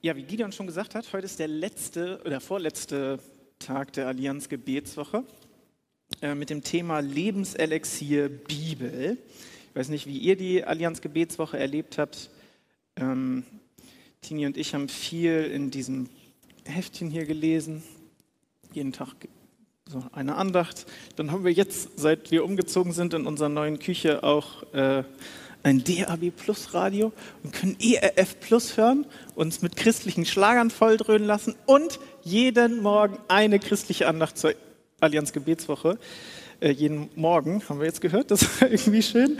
Ja, wie Gideon schon gesagt hat, heute ist der letzte oder vorletzte Tag der Allianz Gebetswoche äh, mit dem Thema Lebenselixier Bibel. Ich weiß nicht, wie ihr die Allianz Gebetswoche erlebt habt. Ähm, Tini und ich haben viel in diesem Heftchen hier gelesen. Jeden Tag so eine Andacht. Dann haben wir jetzt, seit wir umgezogen sind in unserer neuen Küche, auch äh, ein DAB Plus Radio und können ERF Plus hören, uns mit christlichen Schlagern volldröhnen lassen und jeden Morgen eine christliche Andacht zur Allianz Gebetswoche. Äh, jeden Morgen, haben wir jetzt gehört, das war irgendwie schön.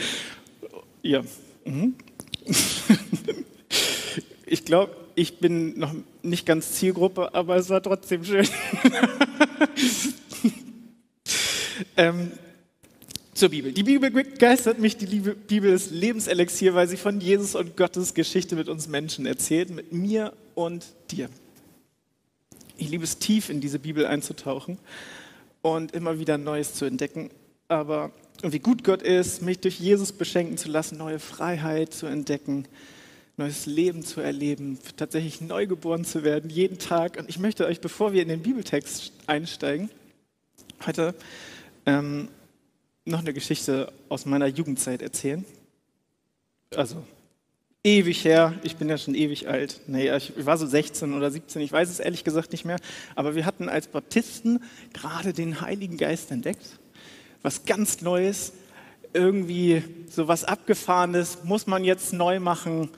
Ja. Mhm. ich glaube, ich bin noch nicht ganz Zielgruppe, aber es war trotzdem schön. ähm, zur Bibel. Die Bibel begeistert mich. Die Bibel ist Lebenselixier, weil sie von Jesus und Gottes Geschichte mit uns Menschen erzählt, mit mir und dir. Ich liebe es tief in diese Bibel einzutauchen und immer wieder Neues zu entdecken. Aber wie gut Gott ist, mich durch Jesus beschenken zu lassen, neue Freiheit zu entdecken, neues Leben zu erleben, tatsächlich neugeboren zu werden, jeden Tag. Und ich möchte euch, bevor wir in den Bibeltext einsteigen, heute ähm, noch eine Geschichte aus meiner Jugendzeit erzählen. Also ewig her, ich bin ja schon ewig alt. Nee, ich war so 16 oder 17, ich weiß es ehrlich gesagt nicht mehr. Aber wir hatten als Baptisten gerade den Heiligen Geist entdeckt. Was ganz Neues, irgendwie so was Abgefahrenes, muss man jetzt neu machen,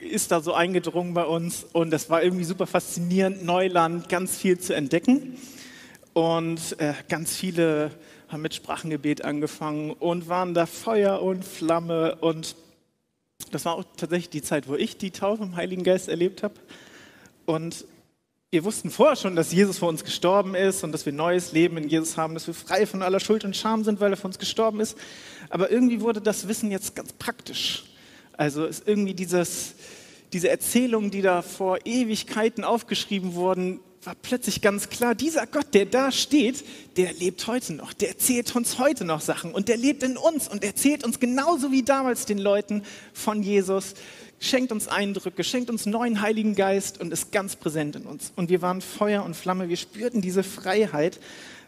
ist da so eingedrungen bei uns. Und das war irgendwie super faszinierend, Neuland, ganz viel zu entdecken. Und äh, ganz viele haben mit Sprachengebet angefangen und waren da Feuer und Flamme. Und das war auch tatsächlich die Zeit, wo ich die Taufe im Heiligen Geist erlebt habe. Und wir wussten vorher schon, dass Jesus für uns gestorben ist und dass wir neues Leben in Jesus haben, dass wir frei von aller Schuld und Scham sind, weil er für uns gestorben ist. Aber irgendwie wurde das Wissen jetzt ganz praktisch. Also ist irgendwie dieses, diese Erzählungen, die da vor Ewigkeiten aufgeschrieben wurden, war plötzlich ganz klar, dieser Gott, der da steht, der lebt heute noch, der erzählt uns heute noch Sachen und der lebt in uns und erzählt uns genauso wie damals den Leuten von Jesus, schenkt uns Eindrücke, schenkt uns neuen Heiligen Geist und ist ganz präsent in uns. Und wir waren Feuer und Flamme, wir spürten diese Freiheit,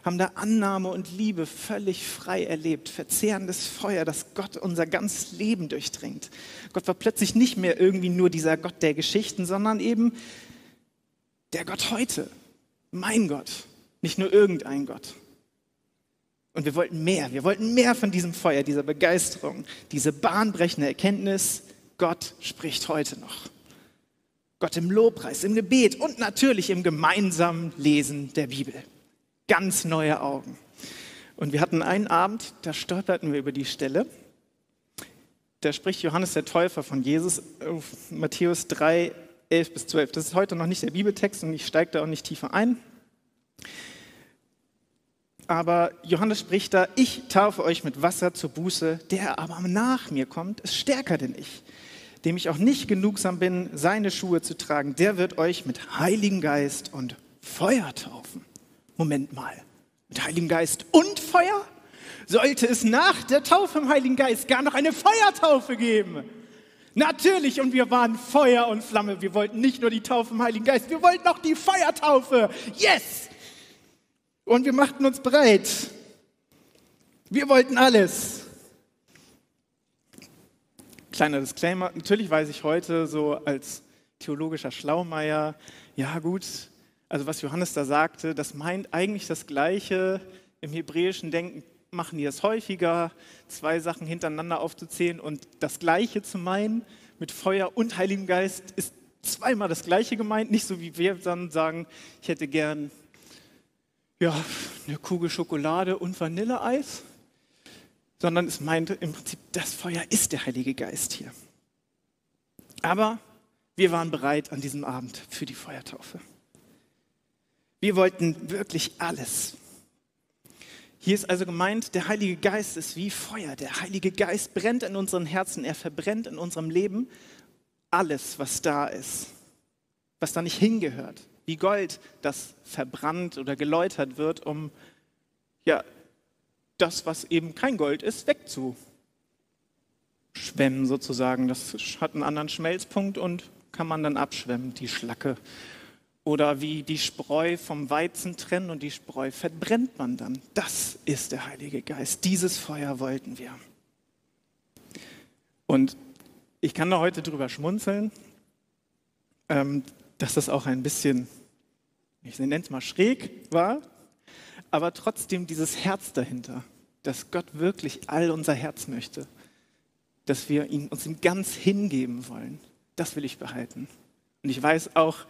haben da Annahme und Liebe völlig frei erlebt, verzehrendes Feuer, das Gott unser ganzes Leben durchdringt. Gott war plötzlich nicht mehr irgendwie nur dieser Gott der Geschichten, sondern eben der Gott heute, mein Gott, nicht nur irgendein Gott. Und wir wollten mehr, wir wollten mehr von diesem Feuer, dieser Begeisterung, diese bahnbrechende Erkenntnis, Gott spricht heute noch. Gott im Lobpreis, im Gebet und natürlich im gemeinsamen Lesen der Bibel. Ganz neue Augen. Und wir hatten einen Abend, da stolperten wir über die Stelle. Da spricht Johannes der Täufer von Jesus, Matthäus 3, 11 bis 12. Das ist heute noch nicht der Bibeltext und ich steige da auch nicht tiefer ein. Aber Johannes spricht da, ich taufe euch mit Wasser zur Buße, der aber nach mir kommt, ist stärker denn ich, dem ich auch nicht genugsam bin, seine Schuhe zu tragen. Der wird euch mit Heiligen Geist und Feuer taufen. Moment mal, mit Heiligen Geist und Feuer? Sollte es nach der Taufe im Heiligen Geist gar noch eine Feuertaufe geben? Natürlich, und wir waren Feuer und Flamme. Wir wollten nicht nur die Taufe im Heiligen Geist, wir wollten auch die Feuertaufe. Yes! Und wir machten uns bereit. Wir wollten alles. Kleiner Disclaimer, natürlich weiß ich heute so als theologischer Schlaumeier, ja gut, also was Johannes da sagte, das meint eigentlich das Gleiche im hebräischen Denken machen die das häufiger, zwei Sachen hintereinander aufzuzählen und das Gleiche zu meinen mit Feuer und Heiligem Geist ist zweimal das Gleiche gemeint, nicht so wie wir dann sagen, ich hätte gern ja, eine Kugel Schokolade und Vanilleeis, sondern es meint im Prinzip, das Feuer ist der Heilige Geist hier. Aber wir waren bereit an diesem Abend für die Feuertaufe. Wir wollten wirklich alles. Hier ist also gemeint, der Heilige Geist ist wie Feuer. Der Heilige Geist brennt in unseren Herzen, er verbrennt in unserem Leben alles, was da ist, was da nicht hingehört. Wie Gold, das verbrannt oder geläutert wird, um ja, das, was eben kein Gold ist, wegzuschwemmen sozusagen. Das hat einen anderen Schmelzpunkt und kann man dann abschwemmen, die Schlacke. Oder wie die Spreu vom Weizen trennen und die Spreu verbrennt man dann. Das ist der Heilige Geist. Dieses Feuer wollten wir. Und ich kann da heute drüber schmunzeln, ähm, dass das auch ein bisschen, ich nenne es mal schräg war, aber trotzdem dieses Herz dahinter, dass Gott wirklich all unser Herz möchte, dass wir ihn, uns ihm ganz hingeben wollen, das will ich behalten. Und ich weiß auch,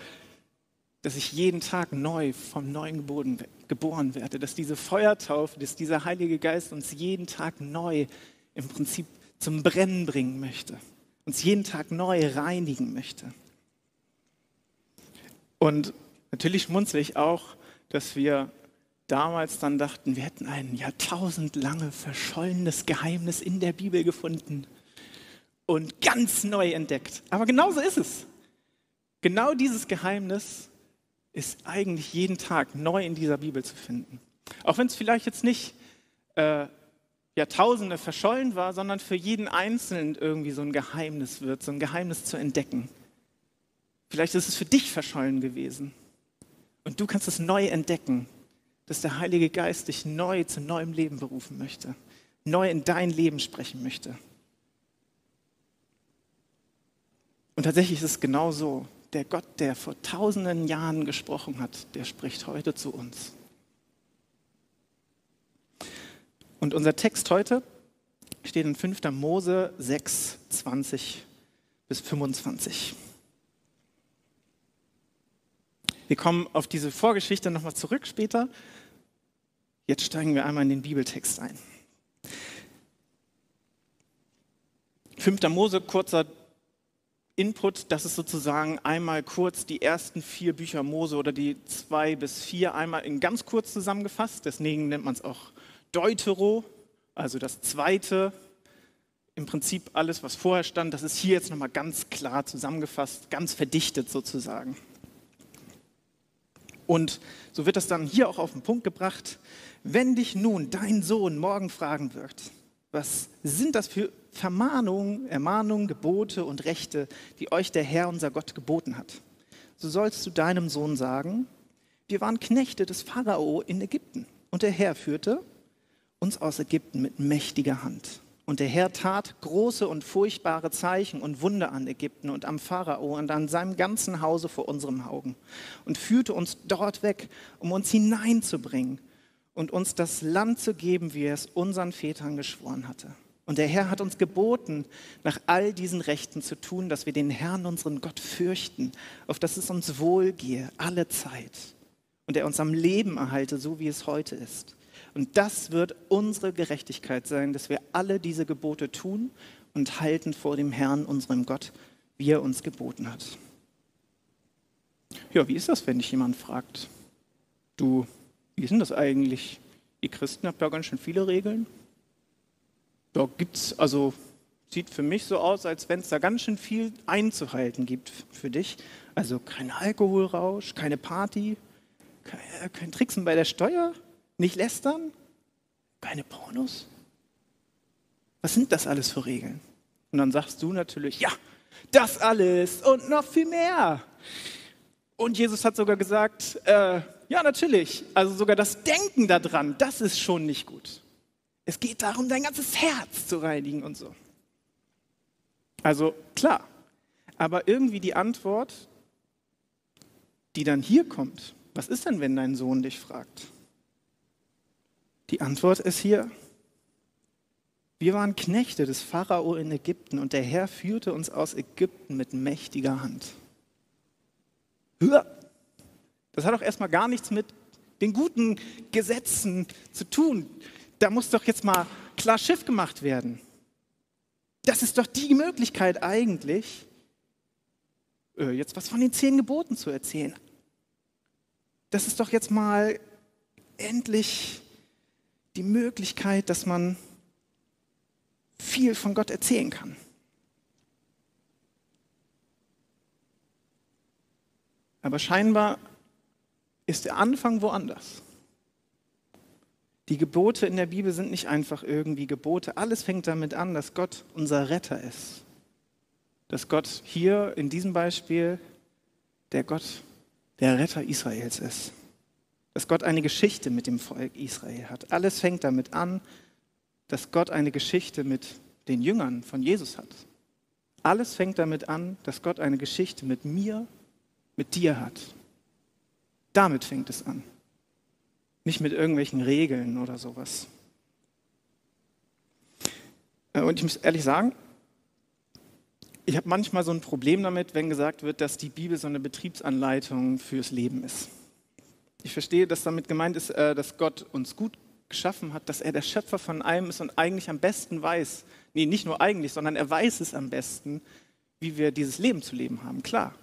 dass ich jeden Tag neu vom Neuen geboren, geboren werde, dass diese Feuertaufe, dass dieser Heilige Geist uns jeden Tag neu im Prinzip zum Brennen bringen möchte, uns jeden Tag neu reinigen möchte. Und natürlich schmunzle ich auch, dass wir damals dann dachten, wir hätten ein jahrtausendlange verschollenes Geheimnis in der Bibel gefunden und ganz neu entdeckt. Aber genauso ist es. Genau dieses Geheimnis ist eigentlich jeden Tag neu in dieser Bibel zu finden. Auch wenn es vielleicht jetzt nicht äh, Jahrtausende verschollen war, sondern für jeden Einzelnen irgendwie so ein Geheimnis wird, so ein Geheimnis zu entdecken. Vielleicht ist es für dich verschollen gewesen. Und du kannst es neu entdecken dass der Heilige Geist dich neu zu neuem Leben berufen möchte, neu in dein Leben sprechen möchte. Und tatsächlich ist es genau so. Der Gott, der vor tausenden Jahren gesprochen hat, der spricht heute zu uns. Und unser Text heute steht in 5. Mose 6, 20 bis 25. Wir kommen auf diese Vorgeschichte nochmal zurück später, Jetzt steigen wir einmal in den Bibeltext ein. 5. Mose, kurzer Input, das ist sozusagen einmal kurz die ersten vier Bücher Mose oder die zwei bis vier einmal in ganz kurz zusammengefasst. Deswegen nennt man es auch Deutero, also das zweite. Im Prinzip alles, was vorher stand, das ist hier jetzt nochmal ganz klar zusammengefasst, ganz verdichtet sozusagen. Und so wird das dann hier auch auf den Punkt gebracht. Wenn dich nun dein Sohn morgen fragen wird, was sind das für Vermahnungen, Ermahnungen, Gebote und Rechte, die euch der Herr, unser Gott, geboten hat, so sollst du deinem Sohn sagen, wir waren Knechte des Pharao in Ägypten und der Herr führte uns aus Ägypten mit mächtiger Hand. Und der Herr tat große und furchtbare Zeichen und Wunder an Ägypten und am Pharao und an seinem ganzen Hause vor unserem Augen und führte uns dort weg, um uns hineinzubringen und uns das Land zu geben, wie er es unseren Vätern geschworen hatte. Und der Herr hat uns geboten, nach all diesen Rechten zu tun, dass wir den Herrn, unseren Gott, fürchten, auf dass es uns wohlgehe, alle Zeit. Und er uns am Leben erhalte, so wie es heute ist. Und das wird unsere Gerechtigkeit sein, dass wir alle diese Gebote tun und halten vor dem Herrn, unserem Gott, wie er uns geboten hat. Ja, wie ist das, wenn dich jemand fragt, du wie denn das eigentlich? Ihr Christen habt ja ganz schön viele Regeln. Da gibt es, also sieht für mich so aus, als wenn es da ganz schön viel einzuhalten gibt für dich. Also kein Alkoholrausch, keine Party, kein, kein Tricksen bei der Steuer, nicht lästern, keine Pornos. Was sind das alles für Regeln? Und dann sagst du natürlich, ja, das alles und noch viel mehr. Und Jesus hat sogar gesagt, äh, ja, natürlich. Also sogar das Denken daran, das ist schon nicht gut. Es geht darum, dein ganzes Herz zu reinigen und so. Also klar. Aber irgendwie die Antwort, die dann hier kommt, was ist denn, wenn dein Sohn dich fragt? Die Antwort ist hier, wir waren Knechte des Pharao in Ägypten und der Herr führte uns aus Ägypten mit mächtiger Hand. Das hat doch erstmal gar nichts mit den guten Gesetzen zu tun. Da muss doch jetzt mal klar Schiff gemacht werden. Das ist doch die Möglichkeit eigentlich, äh, jetzt was von den zehn Geboten zu erzählen. Das ist doch jetzt mal endlich die Möglichkeit, dass man viel von Gott erzählen kann. Aber scheinbar ist der Anfang woanders. Die Gebote in der Bibel sind nicht einfach irgendwie Gebote. Alles fängt damit an, dass Gott unser Retter ist. dass Gott hier in diesem Beispiel der Gott, der Retter Israels ist. Dass Gott eine Geschichte mit dem Volk Israel hat. Alles fängt damit an, dass Gott eine Geschichte mit den Jüngern von Jesus hat. Alles fängt damit an, dass Gott eine Geschichte mit mir, mit dir hat. Damit fängt es an. Nicht mit irgendwelchen Regeln oder sowas. Äh, und ich muss ehrlich sagen, ich habe manchmal so ein Problem damit, wenn gesagt wird, dass die Bibel so eine Betriebsanleitung fürs Leben ist. Ich verstehe, dass damit gemeint ist, äh, dass Gott uns gut geschaffen hat, dass er der Schöpfer von allem ist und eigentlich am besten weiß, nee, nicht nur eigentlich, sondern er weiß es am besten, wie wir dieses Leben zu leben haben. Klar.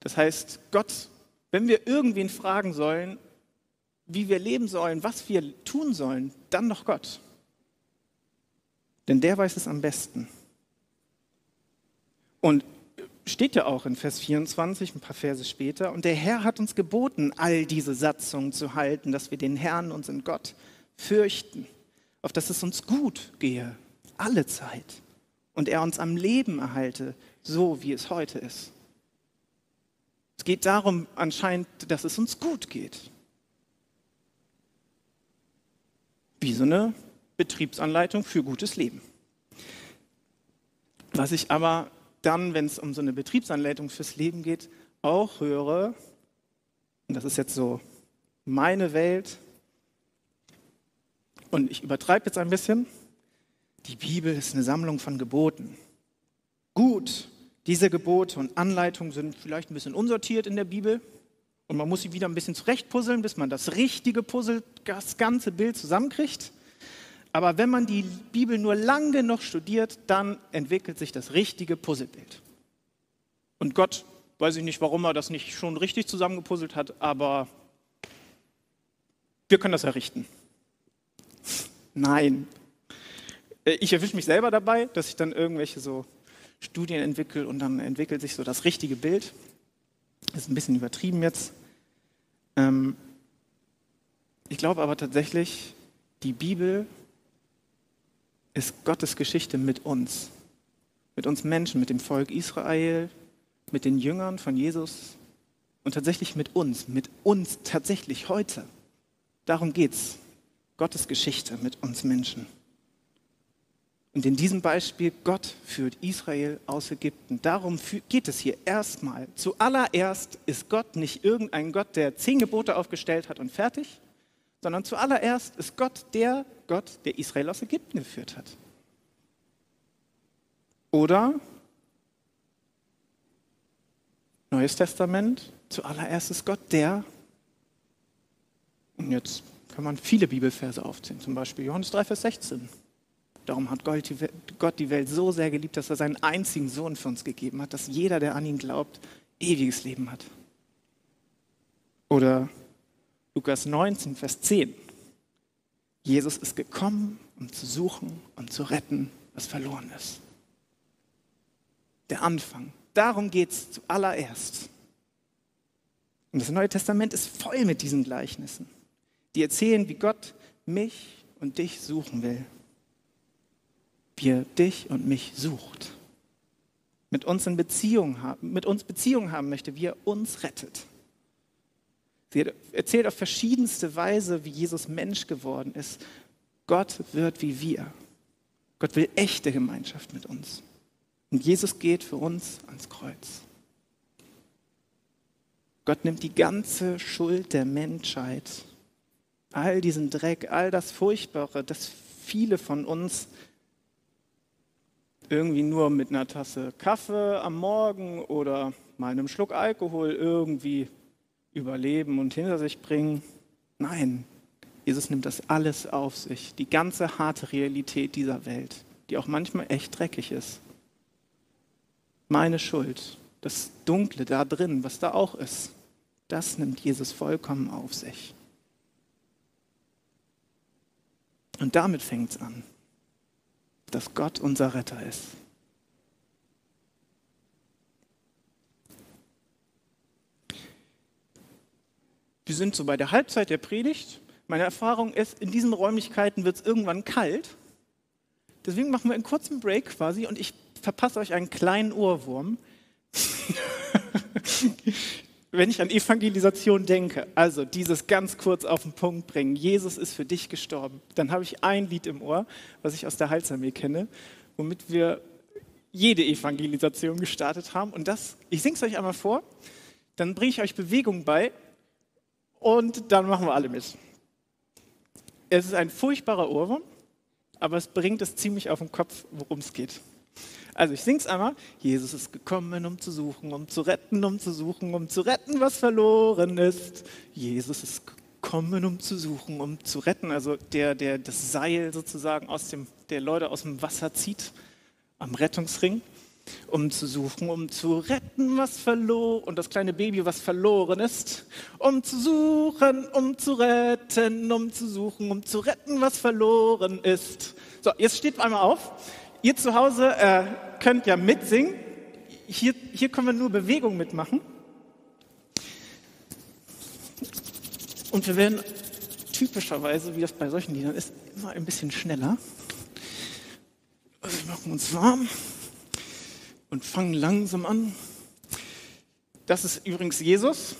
Das heißt, Gott, wenn wir irgendwen fragen sollen, wie wir leben sollen, was wir tun sollen, dann doch Gott. Denn der weiß es am besten. Und steht ja auch in Vers 24, ein paar Verse später, und der Herr hat uns geboten, all diese Satzungen zu halten, dass wir den Herrn, unseren Gott, fürchten, auf dass es uns gut gehe, alle Zeit, und er uns am Leben erhalte, so wie es heute ist. Es geht darum anscheinend, dass es uns gut geht. Wie so eine Betriebsanleitung für gutes Leben. Was ich aber dann, wenn es um so eine Betriebsanleitung fürs Leben geht, auch höre, und das ist jetzt so meine Welt, und ich übertreibe jetzt ein bisschen, die Bibel ist eine Sammlung von Geboten. Gut, diese Gebote und Anleitungen sind vielleicht ein bisschen unsortiert in der Bibel und man muss sie wieder ein bisschen zurechtpuzzeln, bis man das richtige Puzzle, das ganze Bild zusammenkriegt. Aber wenn man die Bibel nur lang genug studiert, dann entwickelt sich das richtige Puzzlebild. Und Gott, weiß ich nicht, warum er das nicht schon richtig zusammengepuzzelt hat, aber wir können das errichten. Nein. Äh, ich erwische mich selber dabei, dass ich dann irgendwelche so Studien entwickle und dann entwickelt sich so das richtige Bild. Das ist ein bisschen übertrieben jetzt. Ähm ich glaube aber tatsächlich, die Bibel ist Gottes Geschichte mit uns, mit uns Menschen, mit dem Volk Israel, mit den Jüngern von Jesus und tatsächlich mit uns, mit uns tatsächlich heute. Darum geht's. Gottes Geschichte mit uns Menschen. Und in diesem Beispiel, Gott führt Israel aus Ägypten. Darum geht es hier erstmal. Zuallererst ist Gott nicht irgendein Gott, der zehn Gebote aufgestellt hat und fertig, sondern zuallererst ist Gott der Gott, der Israel aus Ägypten geführt hat. Oder Neues Testament, zuallererst ist Gott der, und jetzt kann man viele Bibelverse aufzählen, zum Beispiel Johannes 3, Vers 16. Darum hat Gott die Welt so sehr geliebt, dass er seinen einzigen Sohn für uns gegeben hat, dass jeder, der an ihn glaubt, ewiges Leben hat. Oder Lukas 19, Vers 10. Jesus ist gekommen, um zu suchen und zu retten, was verloren ist. Der Anfang. Darum geht es zuallererst. Und das Neue Testament ist voll mit diesen Gleichnissen, die erzählen, wie Gott mich und dich suchen will. Wie er dich und mich sucht. Mit uns in Beziehung haben, mit uns Beziehung haben möchte, wie er uns rettet. Sie erzählt auf verschiedenste Weise, wie Jesus Mensch geworden ist. Gott wird wie wir. Gott will echte Gemeinschaft mit uns. Und Jesus geht für uns ans Kreuz. Gott nimmt die ganze Schuld der Menschheit, all diesen Dreck, all das Furchtbare, das viele von uns irgendwie nur mit einer Tasse Kaffee am Morgen oder mal einem Schluck Alkohol irgendwie überleben und hinter sich bringen. Nein, Jesus nimmt das alles auf sich, die ganze harte Realität dieser Welt, die auch manchmal echt dreckig ist. Meine Schuld, das Dunkle da drin, was da auch ist, das nimmt Jesus vollkommen auf sich. Und damit fängt es an, dass Gott unser Retter ist. Wir sind so bei der Halbzeit der Predigt. Meine Erfahrung ist, in diesen Räumlichkeiten wird es irgendwann kalt. Deswegen machen wir einen kurzen Break quasi und ich verpasse euch einen kleinen Ohrwurm. Wenn ich an Evangelisation denke, also dieses ganz kurz auf den Punkt bringen, Jesus ist für dich gestorben, dann habe ich ein Lied im Ohr, was ich aus der Heilsarmee kenne, womit wir jede Evangelisation gestartet haben. Und das, ich singe es euch einmal vor, dann bringe ich euch Bewegung bei und dann machen wir alle mit. Es ist ein furchtbarer Ohrwurm, aber es bringt es ziemlich auf den Kopf, worum es geht. Also ich sing's einmal. Jesus ist gekommen, um zu suchen, um zu retten, um zu suchen, um zu retten, was verloren ist. Jesus ist gekommen, um zu suchen, um zu retten. Also der, der das Seil sozusagen aus dem, der Leute aus dem Wasser zieht am Rettungsring, um zu suchen, um zu retten, was verloren und das kleine Baby, was verloren ist, um zu suchen, um zu retten, um zu suchen, um zu retten, was verloren ist. So, jetzt steht einmal auf. Ihr zu Hause äh, könnt ja mitsingen. Hier, hier können wir nur Bewegung mitmachen. Und wir werden typischerweise, wie das bei solchen Liedern ist, immer ein bisschen schneller. Also wir machen uns warm und fangen langsam an. Das ist übrigens Jesus,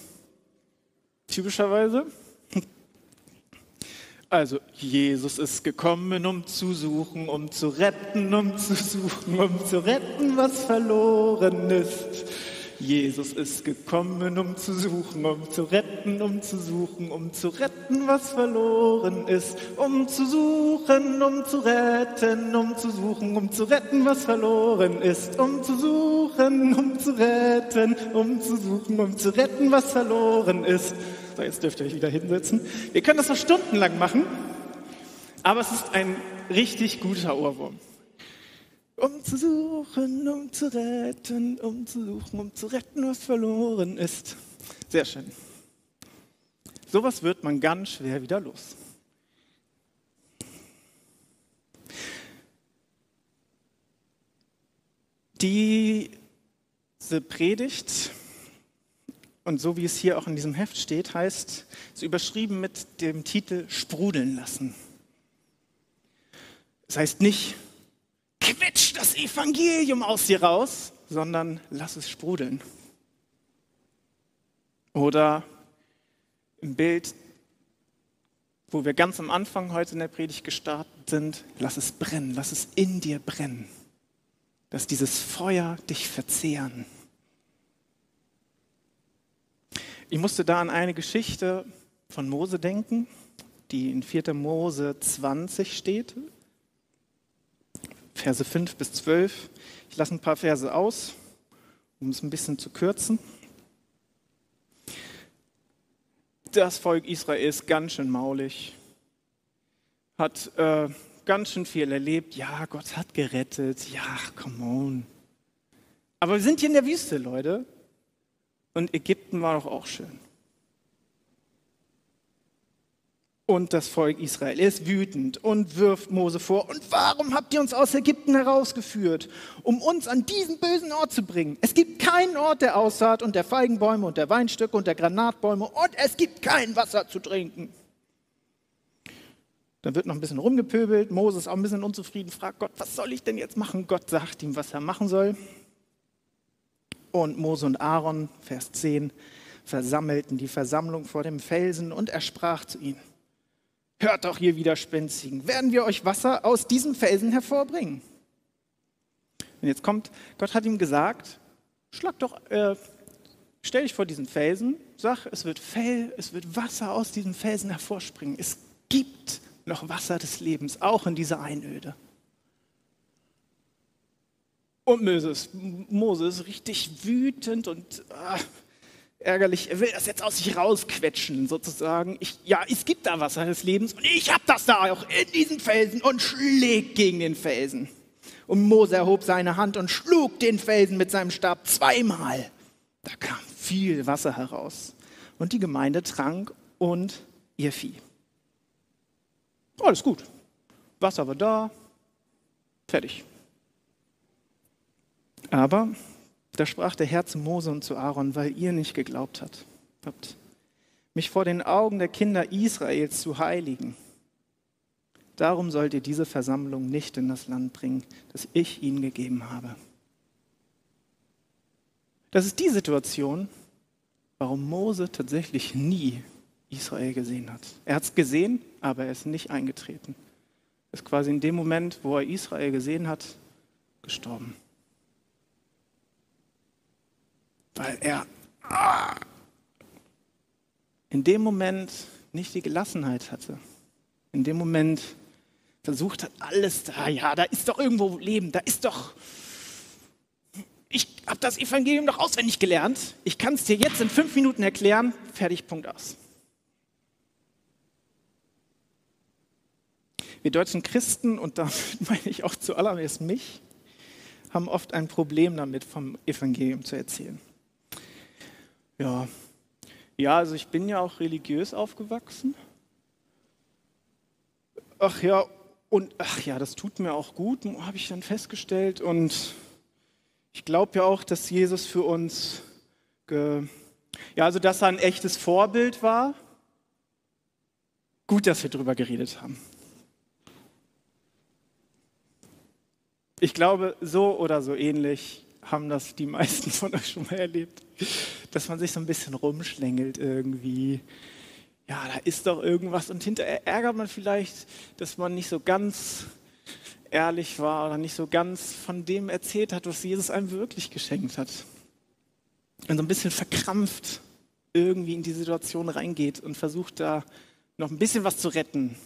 typischerweise. Also, Jesus ist gekommen, um zu suchen, um zu retten, um zu suchen, um zu retten, was verloren ist. Jesus ist gekommen, um zu suchen, um zu retten, um zu suchen, um zu retten, was verloren ist. Um zu suchen, um zu retten, um zu suchen, um zu retten, was verloren ist. Um zu suchen, um zu retten, um zu suchen, um zu retten, was verloren ist. So, jetzt dürft ihr euch wieder hinsetzen. Wir können das noch stundenlang machen, aber es ist ein richtig guter Ohrwurm. Um zu suchen, um zu retten, um zu suchen, um zu retten, was verloren ist. Sehr schön. Sowas wird man ganz schwer wieder los. Diese Predigt und so wie es hier auch in diesem Heft steht, heißt, es überschrieben mit dem Titel Sprudeln lassen. Das heißt nicht, quetsch das Evangelium aus dir raus, sondern lass es sprudeln. Oder im Bild, wo wir ganz am Anfang heute in der Predigt gestartet sind, lass es brennen, lass es in dir brennen. Dass dieses Feuer dich verzehren. Ich musste da an eine Geschichte von Mose denken, die in 4. Mose 20 steht, Verse 5 bis 12. Ich lasse ein paar Verse aus, um es ein bisschen zu kürzen. Das Volk Israel ist ganz schön maulig, hat äh, ganz schön viel erlebt. Ja, Gott hat gerettet. Ja, come on. Aber wir sind hier in der Wüste, Leute. Und Ägypten war doch auch schön. Und das Volk Israel ist wütend und wirft Mose vor. Und warum habt ihr uns aus Ägypten herausgeführt, um uns an diesen bösen Ort zu bringen? Es gibt keinen Ort der Aussaat und der Feigenbäume und der Weinstöcke und der Granatbäume und es gibt kein Wasser zu trinken. Dann wird noch ein bisschen rumgepöbelt. Mose ist auch ein bisschen unzufrieden, fragt Gott, was soll ich denn jetzt machen? Gott sagt ihm, was er machen soll. Und Mose und Aaron, Vers 10, versammelten die Versammlung vor dem Felsen und er sprach zu ihnen, hört doch ihr Widerspenstigen, werden wir euch Wasser aus diesem Felsen hervorbringen? Und jetzt kommt, Gott hat ihm gesagt, schlag doch, äh, stell dich vor diesen Felsen, sag, es wird Fell, es wird Wasser aus diesem Felsen hervorspringen. Es gibt noch Wasser des Lebens, auch in dieser Einöde. Und Moses, Moses richtig wütend und ah, ärgerlich. Er will das jetzt aus sich rausquetschen, sozusagen. Ich, ja, es gibt da Wasser des Lebens und ich habe das da auch in diesen Felsen und schlägt gegen den Felsen. Und Mose erhob seine Hand und schlug den Felsen mit seinem Stab zweimal. Da kam viel Wasser heraus. Und die Gemeinde trank und ihr Vieh. Alles gut. Wasser war da. Fertig. Aber da sprach der Herr zu Mose und zu Aaron, weil ihr nicht geglaubt habt, mich vor den Augen der Kinder Israels zu heiligen. Darum sollt ihr diese Versammlung nicht in das Land bringen, das ich ihnen gegeben habe. Das ist die Situation, warum Mose tatsächlich nie Israel gesehen hat. Er hat es gesehen, aber er ist nicht eingetreten. Er ist quasi in dem Moment, wo er Israel gesehen hat, gestorben. Weil er ah, in dem Moment nicht die Gelassenheit hatte. In dem Moment versucht hat, alles da, ja, da ist doch irgendwo Leben, da ist doch, ich habe das Evangelium doch auswendig gelernt, ich kann es dir jetzt in fünf Minuten erklären, fertig, Punkt aus. Wir deutschen Christen, und damit meine ich auch zuallererst mich, haben oft ein Problem damit, vom Evangelium zu erzählen. Ja, ja, also ich bin ja auch religiös aufgewachsen. Ach ja, und ach ja, das tut mir auch gut, habe ich dann festgestellt. Und ich glaube ja auch, dass Jesus für uns, ja, also dass er ein echtes Vorbild war. Gut, dass wir darüber geredet haben. Ich glaube, so oder so ähnlich haben das die meisten von euch schon mal erlebt, dass man sich so ein bisschen rumschlängelt irgendwie. Ja, da ist doch irgendwas und hinterher ärgert man vielleicht, dass man nicht so ganz ehrlich war oder nicht so ganz von dem erzählt hat, was Jesus einem wirklich geschenkt hat. Und so ein bisschen verkrampft irgendwie in die Situation reingeht und versucht da noch ein bisschen was zu retten,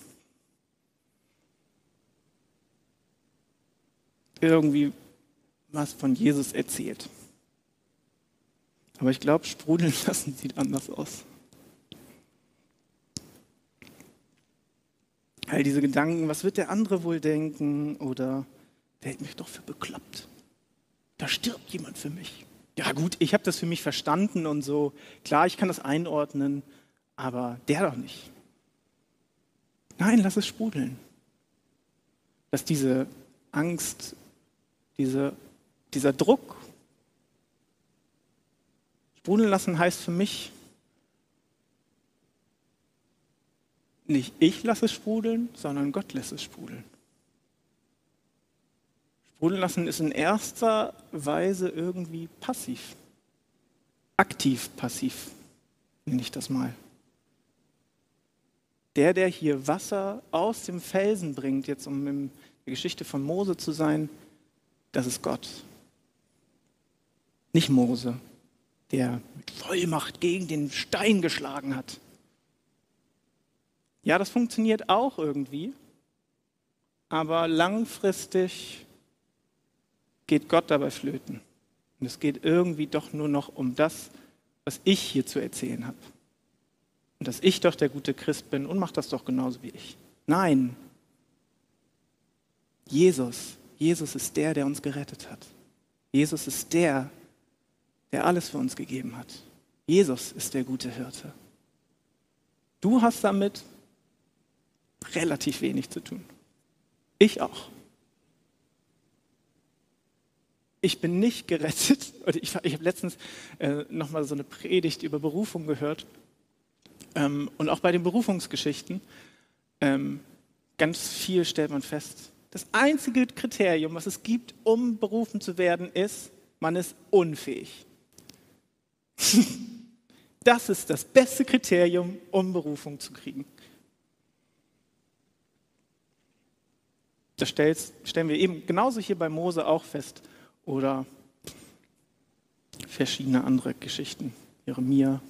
irgendwie was von Jesus erzählt. Aber ich glaube, sprudeln lassen sieht anders aus. All diese Gedanken, was wird der andere wohl denken? Oder der hält mich doch für bekloppt. Da stirbt jemand für mich. Ja gut, ich habe das für mich verstanden und so. Klar, ich kann das einordnen, aber der doch nicht. Nein, lass es sprudeln. Dass diese Angst diese, dieser Druck. Sprudeln lassen heißt für mich, nicht ich lasse sprudeln, sondern Gott lässt es sprudeln. Sprudeln lassen ist in erster Weise irgendwie passiv. Aktiv passiv, nenne ich das mal. Der, der hier Wasser aus dem Felsen bringt, jetzt um in der Geschichte von Mose zu sein, das ist Gott. Nicht Mose, der mit Vollmacht gegen den Stein geschlagen hat. Ja, das funktioniert auch irgendwie, aber langfristig geht Gott dabei flöten. Und es geht irgendwie doch nur noch um das, was ich hier zu erzählen habe. Und dass ich doch der gute Christ bin und mache das doch genauso wie ich. Nein, Jesus Jesus ist der, der uns gerettet hat. Jesus ist der, der alles für uns gegeben hat. Jesus ist der gute Hirte. Du hast damit relativ wenig zu tun. Ich auch. Ich bin nicht gerettet. Ich, habe letztens äh, nochmal so eine Predigt über Berufung gehört. Ähm, und auch bei den Berufungsgeschichten, ähm, ganz viel stellt man fest, das einzige Kriterium, was es gibt, um berufen zu werden, ist, man ist unfähig. Das ist das beste Kriterium, um Berufung zu kriegen. Das stellen wir eben genauso hier bei Mose auch fest. Oder verschiedene andere Geschichten. Jeremia,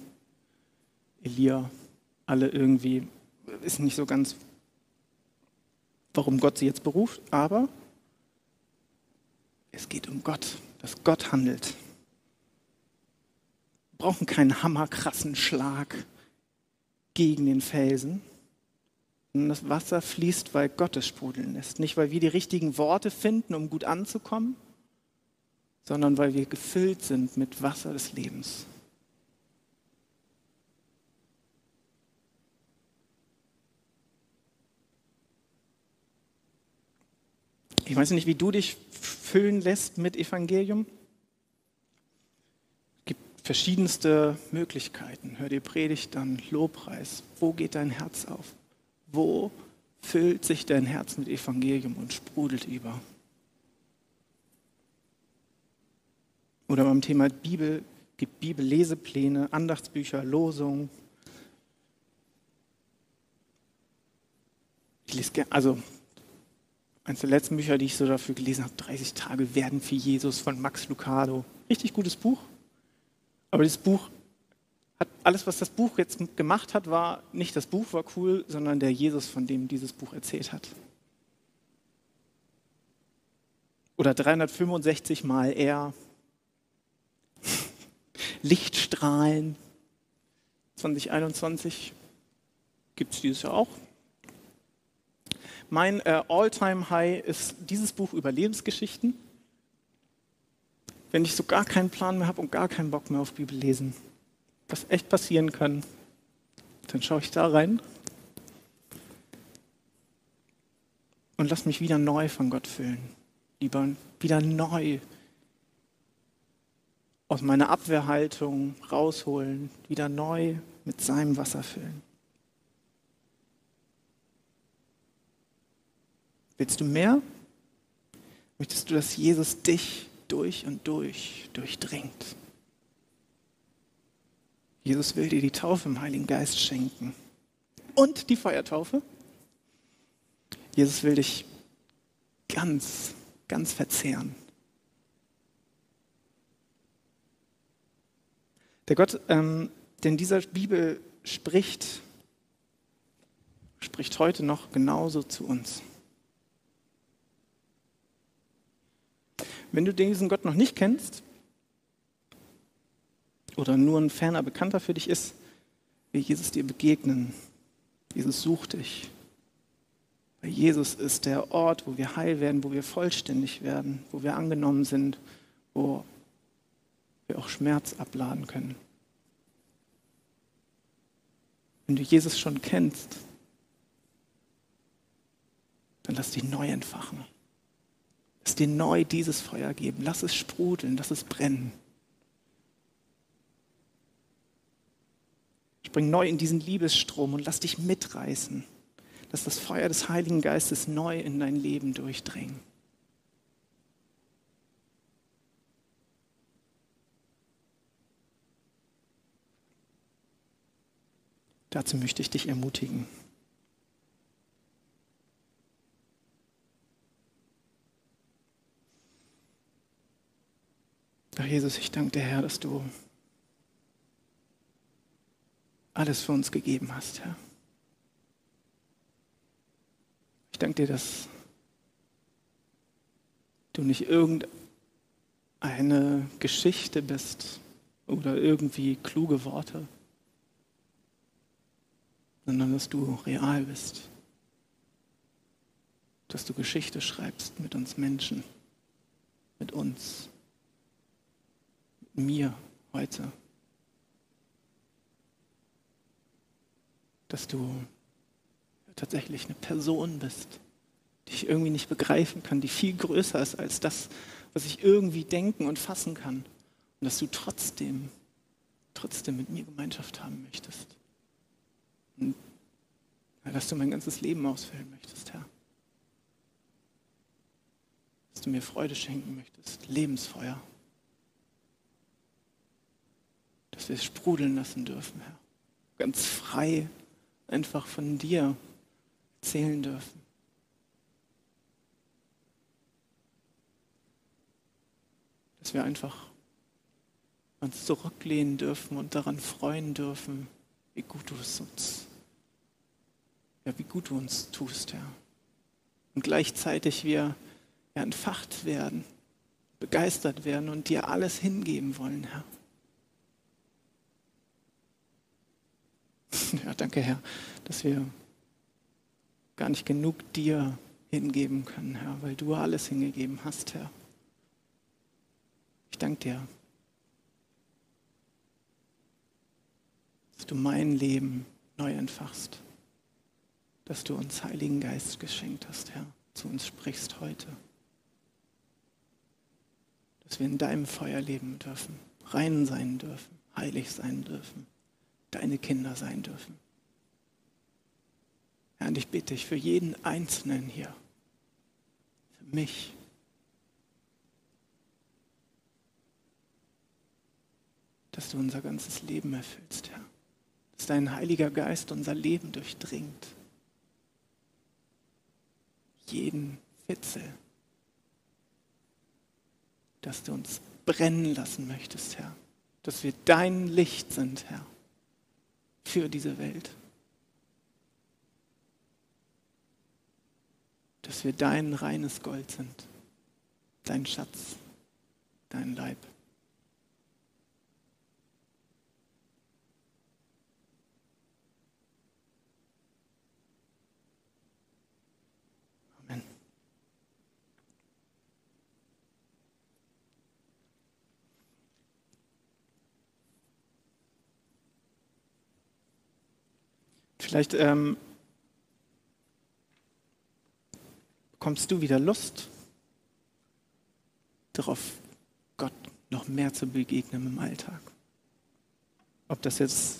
Elia, alle irgendwie, ist nicht so ganz warum Gott sie jetzt beruft, aber es geht um Gott, dass Gott handelt. Brauchen keinen hammerkrassen Schlag gegen den Felsen. das Wasser fließt, weil Gott es sprudeln lässt. Nicht, weil wir die richtigen Worte finden, um gut anzukommen, sondern weil wir gefüllt sind mit Wasser des Lebens. Ich weiß nicht, wie du dich füllen lässt mit Evangelium. Verschiedenste Möglichkeiten. Hör dir Predigt an, Lobpreis. Wo geht dein Herz auf? Wo füllt sich dein Herz mit Evangelium und sprudelt über? oder beim Thema Bibel gibt Bibellesepläne, Andachtsbücher, Losungen. Ich lese gerne, also eines der letzten Bücher, die ich so dafür gelesen habe, 30 Tage werden für Jesus von Max Lucado. Richtig gutes Buch. Aber dieses Buch hat, alles, was das Buch jetzt gemacht hat, war nicht das Buch war cool, sondern der Jesus, von dem dieses Buch erzählt hat. Oder 365 Mal er. Lichtstrahlen. 2021 gibt es dieses Jahr auch. Mein äh, All-Time-High ist dieses Buch über Lebensgeschichten. Wenn ich so gar keinen Plan mehr habe und gar keinen Bock mehr auf Bibel lesen, was echt passieren kann, dann schaue ich da rein und lass mich wieder neu von Gott füllen. Lieber wieder neu aus meiner Abwehrhaltung rausholen, wieder neu mit seinem Wasser füllen. Willst du mehr? Möchtest du, dass Jesus dich durch und durch durchdringt? Jesus will dir die Taufe im Heiligen Geist schenken und die Feuertaufe. Jesus will dich ganz, ganz verzehren. Der Gott, ähm, der in dieser Bibel spricht, spricht heute noch genauso zu uns. Wenn du diesen Gott noch nicht kennst oder nur ein ferner Bekannter für dich ist, will Jesus dir begegnen. Jesus sucht dich. Weil Jesus ist der Ort, wo wir heil werden, wo wir vollständig werden, wo wir angenommen sind, wo wir auch Schmerz abladen können. Wenn du Jesus schon kennst, dann lass dich neu entfachen. Lass dir neu dieses Feuer geben. Lass es sprudeln, lass es brennen. Spring neu in diesen Liebesstrom und lass dich mitreißen. Lass das Feuer des Heiligen Geistes neu in dein Leben durchdringen. Dazu möchte ich dich ermutigen. Ach Jesus, ich danke dir, Herr, dass du alles für uns gegeben hast, Herr. Ich danke dir, dass du nicht irgendeine Geschichte bist oder irgendwie kluge Worte, sondern dass du real bist, dass du Geschichte schreibst mit uns Menschen, mit uns mir heute. Dass du tatsächlich eine Person bist, die ich irgendwie nicht begreifen kann, die viel größer ist als das, was ich irgendwie denken und fassen kann. Und dass du trotzdem, trotzdem mit mir Gemeinschaft haben möchtest. Und dass du mein ganzes Leben ausfüllen möchtest, Herr. Dass du mir Freude schenken möchtest, Lebensfeuer dass wir es sprudeln lassen dürfen, Herr. Ganz frei einfach von dir erzählen dürfen. Dass wir einfach uns zurücklehnen dürfen und daran freuen dürfen, wie gut du es uns, ja, wie gut du uns tust, Herr. Und gleichzeitig wir ja, entfacht werden, begeistert werden und dir alles hingeben wollen, Herr. Ja, danke, Herr, dass wir gar nicht genug dir hingeben können, Herr, weil du alles hingegeben hast, Herr. Ich danke dir, dass du mein Leben neu entfachst, dass du uns Heiligen Geist geschenkt hast, Herr, zu uns sprichst heute, dass wir in deinem Feuer leben dürfen, rein sein dürfen, heilig sein dürfen deine Kinder sein dürfen. Herr, und ich bitte dich für jeden Einzelnen hier, für mich, dass du unser ganzes Leben erfüllst, Herr. Dass dein Heiliger Geist unser Leben durchdringt. Jeden Witzel. Dass du uns brennen lassen möchtest, Herr. Dass wir dein Licht sind, Herr, für diese Welt. Dass wir dein reines Gold sind, dein Schatz, dein Leib. Vielleicht ähm, bekommst du wieder Lust darauf, Gott noch mehr zu begegnen im Alltag. Ob das jetzt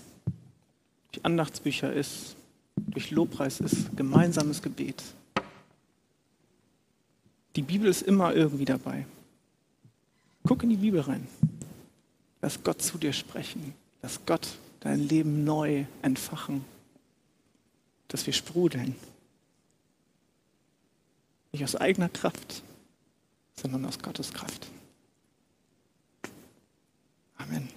durch Andachtsbücher ist, durch Lobpreis ist, gemeinsames Gebet. Die Bibel ist immer irgendwie dabei. Guck in die Bibel rein. Lass Gott zu dir sprechen. Lass Gott dein Leben neu entfachen dass wir sprudeln. Nicht aus eigener Kraft, sondern aus Gottes Kraft. Amen.